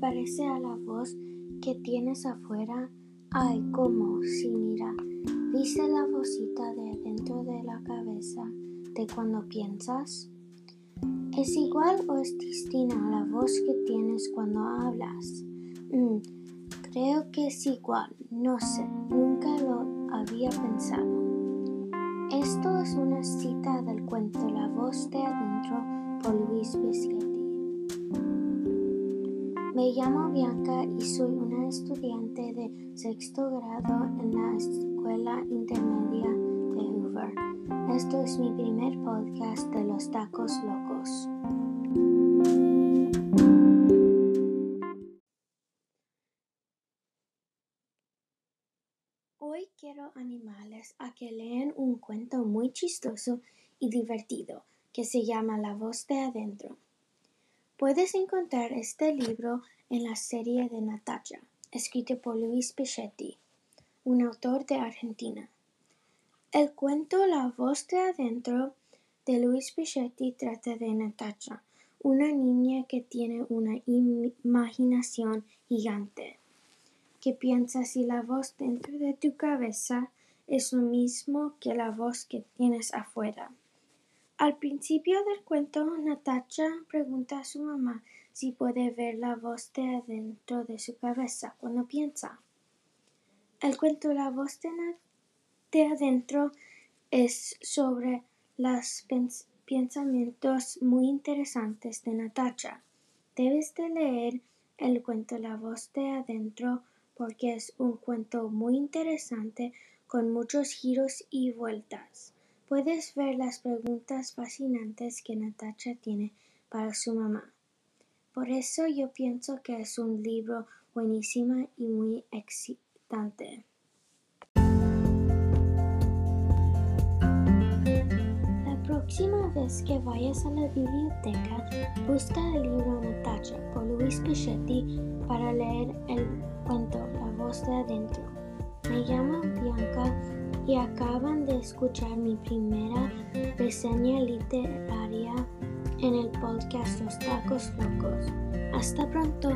parece a la voz que tienes afuera? Ay, cómo, sí, mira, ¿viste la vocita de dentro de la cabeza de cuando piensas? ¿Es igual o es distinta la voz que tienes cuando hablas? Mm, creo que es igual, no sé, nunca lo había pensado. Esto es una cita del cuento La voz de adentro por Luis Biscetti. Me llamo Bianca y soy una estudiante de sexto grado en la escuela intermedia de Hoover. Esto es mi primer podcast de los tacos locos. Hoy quiero animarles a que lean un cuento muy chistoso y divertido que se llama La voz de adentro. Puedes encontrar este libro en la serie de Natacha, escrito por Luis Pichetti, un autor de Argentina. El cuento La voz de adentro de Luis Pichetti trata de Natacha, una niña que tiene una imaginación gigante, que piensa si la voz dentro de tu cabeza es lo mismo que la voz que tienes afuera. Al principio del cuento, Natacha pregunta a su mamá si puede ver la voz de adentro de su cabeza cuando piensa. El cuento La voz de, adentro es sobre los pensamientos muy interesantes de Natacha. Debes de leer el cuento La voz de adentro porque es un cuento muy interesante con muchos giros y vueltas. Puedes ver las preguntas fascinantes que Natacha tiene para su mamá. Por eso yo pienso que es un libro buenísimo y muy excitante. La próxima vez que vayas a la biblioteca, busca el libro Natacha por Luis Pichetti para leer el cuento La voz de adentro. Me llamo Bianca y acaban de escuchar mi primera reseña literaria en el podcast Los Tacos Locos. Hasta pronto.